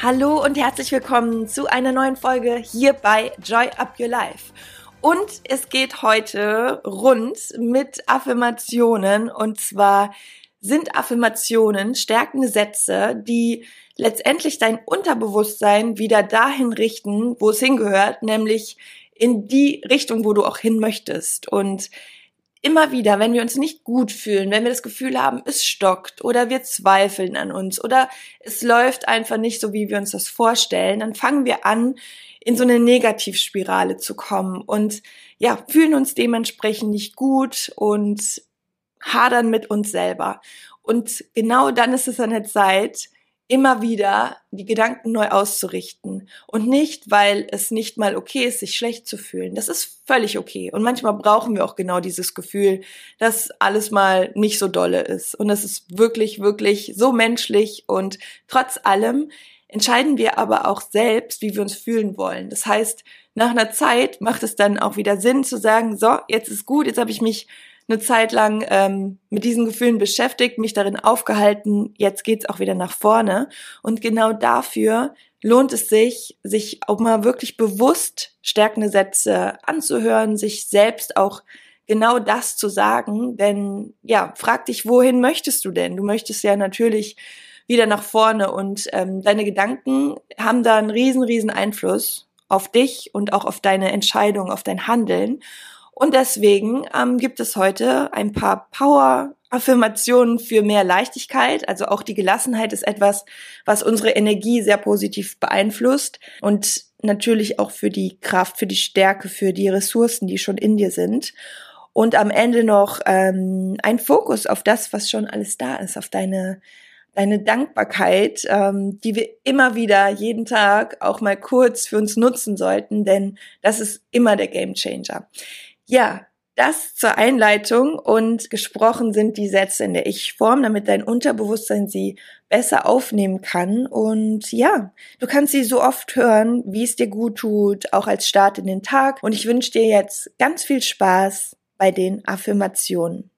Hallo und herzlich willkommen zu einer neuen Folge hier bei Joy Up Your Life. Und es geht heute rund mit Affirmationen und zwar sind Affirmationen stärkende Sätze, die letztendlich dein Unterbewusstsein wieder dahin richten, wo es hingehört, nämlich in die Richtung, wo du auch hin möchtest. Und immer wieder, wenn wir uns nicht gut fühlen, wenn wir das Gefühl haben, es stockt oder wir zweifeln an uns oder es läuft einfach nicht so, wie wir uns das vorstellen, dann fangen wir an, in so eine Negativspirale zu kommen und ja, fühlen uns dementsprechend nicht gut und hadern mit uns selber. Und genau dann ist es an der Zeit, immer wieder die Gedanken neu auszurichten und nicht, weil es nicht mal okay ist, sich schlecht zu fühlen. Das ist völlig okay. Und manchmal brauchen wir auch genau dieses Gefühl, dass alles mal nicht so dolle ist. Und es ist wirklich, wirklich so menschlich und trotz allem entscheiden wir aber auch selbst, wie wir uns fühlen wollen. Das heißt, nach einer Zeit macht es dann auch wieder Sinn zu sagen, so, jetzt ist gut, jetzt habe ich mich eine Zeit lang ähm, mit diesen Gefühlen beschäftigt, mich darin aufgehalten, jetzt geht's auch wieder nach vorne. Und genau dafür lohnt es sich, sich auch mal wirklich bewusst stärkende Sätze anzuhören, sich selbst auch genau das zu sagen. Denn ja, frag dich, wohin möchtest du denn? Du möchtest ja natürlich wieder nach vorne und ähm, deine Gedanken haben da einen riesen, riesen Einfluss auf dich und auch auf deine Entscheidung, auf dein Handeln. Und deswegen ähm, gibt es heute ein paar Power-Affirmationen für mehr Leichtigkeit. Also auch die Gelassenheit ist etwas, was unsere Energie sehr positiv beeinflusst und natürlich auch für die Kraft, für die Stärke, für die Ressourcen, die schon in dir sind. Und am Ende noch ähm, ein Fokus auf das, was schon alles da ist, auf deine deine Dankbarkeit, ähm, die wir immer wieder jeden Tag auch mal kurz für uns nutzen sollten, denn das ist immer der Game Changer. Ja, das zur Einleitung und gesprochen sind die Sätze in der Ich-Form, damit dein Unterbewusstsein sie besser aufnehmen kann. Und ja, du kannst sie so oft hören, wie es dir gut tut, auch als Start in den Tag. Und ich wünsche dir jetzt ganz viel Spaß bei den Affirmationen.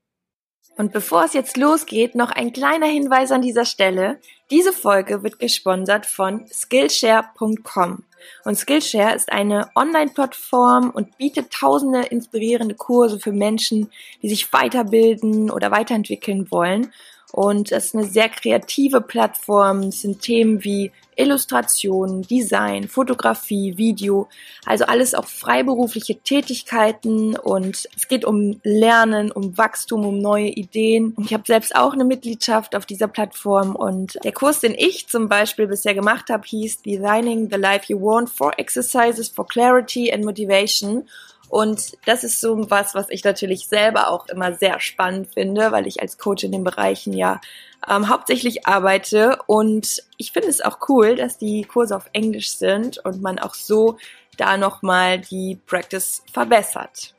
Und bevor es jetzt losgeht, noch ein kleiner Hinweis an dieser Stelle. Diese Folge wird gesponsert von Skillshare.com. Und Skillshare ist eine Online-Plattform und bietet tausende inspirierende Kurse für Menschen, die sich weiterbilden oder weiterentwickeln wollen. Und es ist eine sehr kreative Plattform. Es sind Themen wie Illustration, Design, Fotografie, Video, also alles auch freiberufliche Tätigkeiten und es geht um Lernen, um Wachstum, um neue Ideen. Und ich habe selbst auch eine Mitgliedschaft auf dieser Plattform und der Kurs, den ich zum Beispiel bisher gemacht habe, hieß Designing the Life You Want, Four Exercises for Clarity and Motivation. Und das ist so was, was ich natürlich selber auch immer sehr spannend finde, weil ich als Coach in den Bereichen ja ähm, hauptsächlich arbeite. Und ich finde es auch cool, dass die Kurse auf Englisch sind und man auch so da nochmal die Practice verbessert.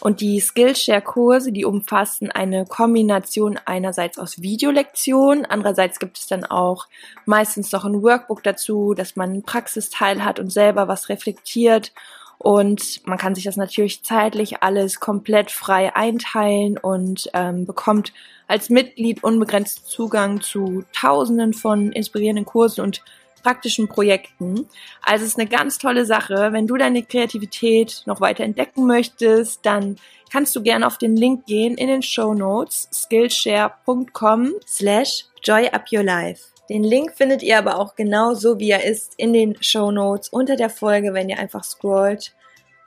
Und die Skillshare-Kurse, die umfassen eine Kombination einerseits aus Videolektionen, andererseits gibt es dann auch meistens noch ein Workbook dazu, dass man einen Praxisteil hat und selber was reflektiert und man kann sich das natürlich zeitlich alles komplett frei einteilen und ähm, bekommt als Mitglied unbegrenzt Zugang zu Tausenden von inspirierenden Kursen und praktischen Projekten. Also es ist eine ganz tolle Sache. Wenn du deine Kreativität noch weiter entdecken möchtest, dann kannst du gerne auf den Link gehen in den Show Notes skillshare.com slash joyupyourlife. Den Link findet ihr aber auch genau so, wie er ist, in den Show Notes unter der Folge, wenn ihr einfach scrollt.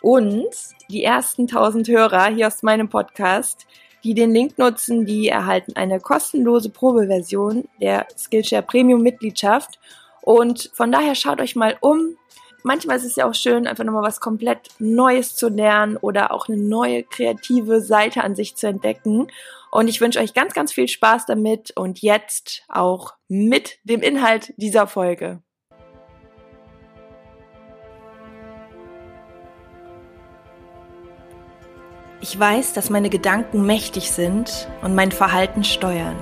Und die ersten 1000 Hörer hier aus meinem Podcast, die den Link nutzen, die erhalten eine kostenlose Probeversion der Skillshare Premium Mitgliedschaft. Und von daher schaut euch mal um manchmal ist es ja auch schön, einfach nochmal was komplett Neues zu lernen oder auch eine neue kreative Seite an sich zu entdecken. Und ich wünsche euch ganz, ganz viel Spaß damit und jetzt auch mit dem Inhalt dieser Folge. Ich weiß, dass meine Gedanken mächtig sind und mein Verhalten steuern.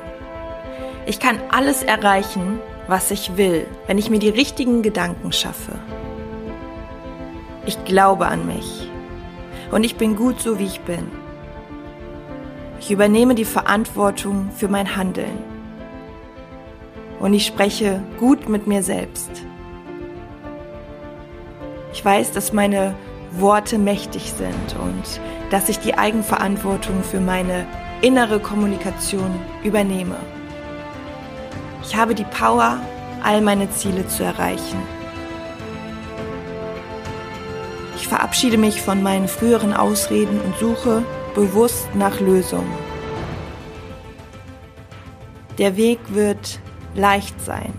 Ich kann alles erreichen, was ich will, wenn ich mir die richtigen Gedanken schaffe. Ich glaube an mich und ich bin gut so, wie ich bin. Ich übernehme die Verantwortung für mein Handeln und ich spreche gut mit mir selbst. Ich weiß, dass meine Worte mächtig sind und dass ich die Eigenverantwortung für meine innere Kommunikation übernehme. Ich habe die Power, all meine Ziele zu erreichen. Ich verabschiede mich von meinen früheren Ausreden und suche bewusst nach Lösungen. Der Weg wird leicht sein.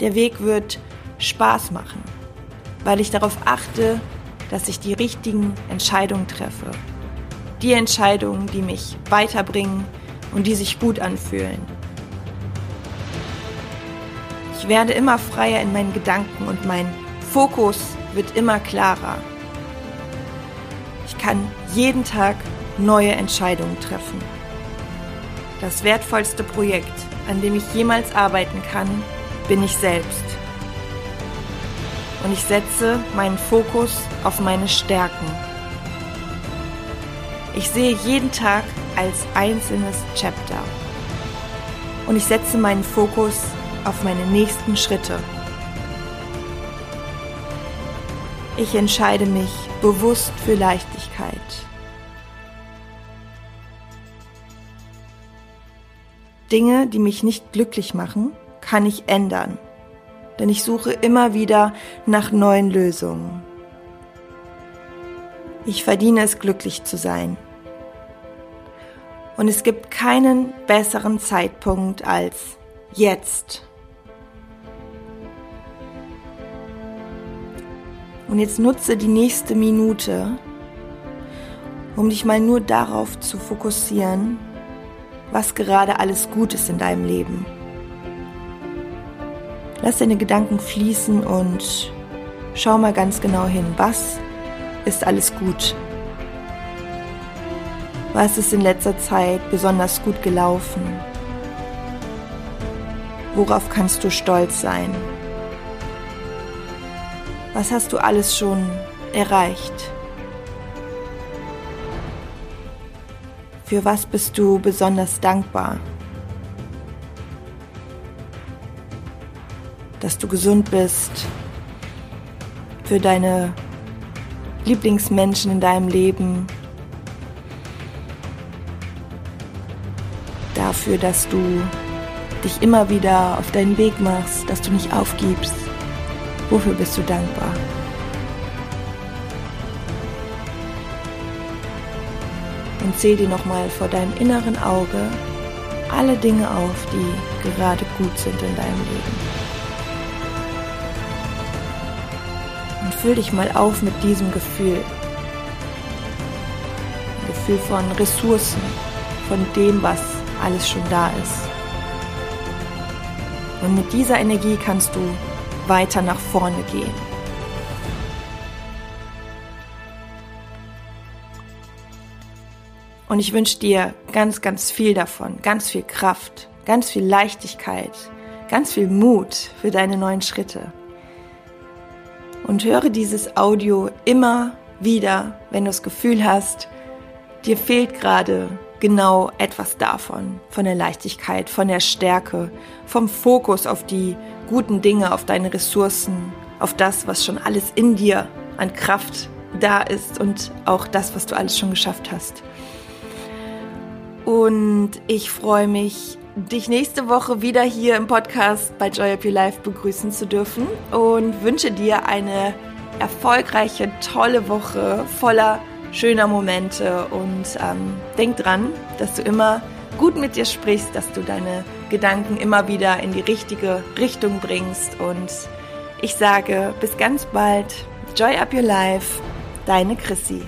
Der Weg wird Spaß machen, weil ich darauf achte, dass ich die richtigen Entscheidungen treffe. Die Entscheidungen, die mich weiterbringen und die sich gut anfühlen. Ich werde immer freier in meinen Gedanken und mein Fokus wird immer klarer. Ich kann jeden Tag neue Entscheidungen treffen. Das wertvollste Projekt, an dem ich jemals arbeiten kann, bin ich selbst und ich setze meinen Fokus auf meine Stärken. Ich sehe jeden Tag als einzelnes Chapter und ich setze meinen Fokus auf meine nächsten Schritte. Ich entscheide mich bewusst für Leichtigkeit. Dinge, die mich nicht glücklich machen, kann ich ändern denn ich suche immer wieder nach neuen Lösungen. Ich verdiene es, glücklich zu sein. Und es gibt keinen besseren Zeitpunkt als jetzt. Und jetzt nutze die nächste Minute, um dich mal nur darauf zu fokussieren, was gerade alles gut ist in deinem Leben. Lass deine Gedanken fließen und schau mal ganz genau hin, was ist alles gut? Was ist in letzter Zeit besonders gut gelaufen? Worauf kannst du stolz sein? Was hast du alles schon erreicht? Für was bist du besonders dankbar? dass du gesund bist, für deine Lieblingsmenschen in deinem Leben, dafür, dass du dich immer wieder auf deinen Weg machst, dass du nicht aufgibst. Wofür bist du dankbar? Und zähl dir nochmal vor deinem inneren Auge alle Dinge auf, die gerade gut sind in deinem Leben. füll dich mal auf mit diesem Gefühl. Ein Gefühl von Ressourcen, von dem, was alles schon da ist. Und mit dieser Energie kannst du weiter nach vorne gehen. Und ich wünsche dir ganz, ganz viel davon, ganz viel Kraft, ganz viel Leichtigkeit, ganz viel Mut für deine neuen Schritte und höre dieses Audio immer wieder, wenn du das Gefühl hast, dir fehlt gerade genau etwas davon, von der Leichtigkeit, von der Stärke, vom Fokus auf die guten Dinge, auf deine Ressourcen, auf das, was schon alles in dir an Kraft da ist und auch das, was du alles schon geschafft hast. Und ich freue mich dich nächste Woche wieder hier im Podcast bei Joy Up Your Life begrüßen zu dürfen und wünsche dir eine erfolgreiche, tolle Woche voller schöner Momente und ähm, denk dran, dass du immer gut mit dir sprichst, dass du deine Gedanken immer wieder in die richtige Richtung bringst und ich sage bis ganz bald, Joy Up Your Life, deine Chrissy.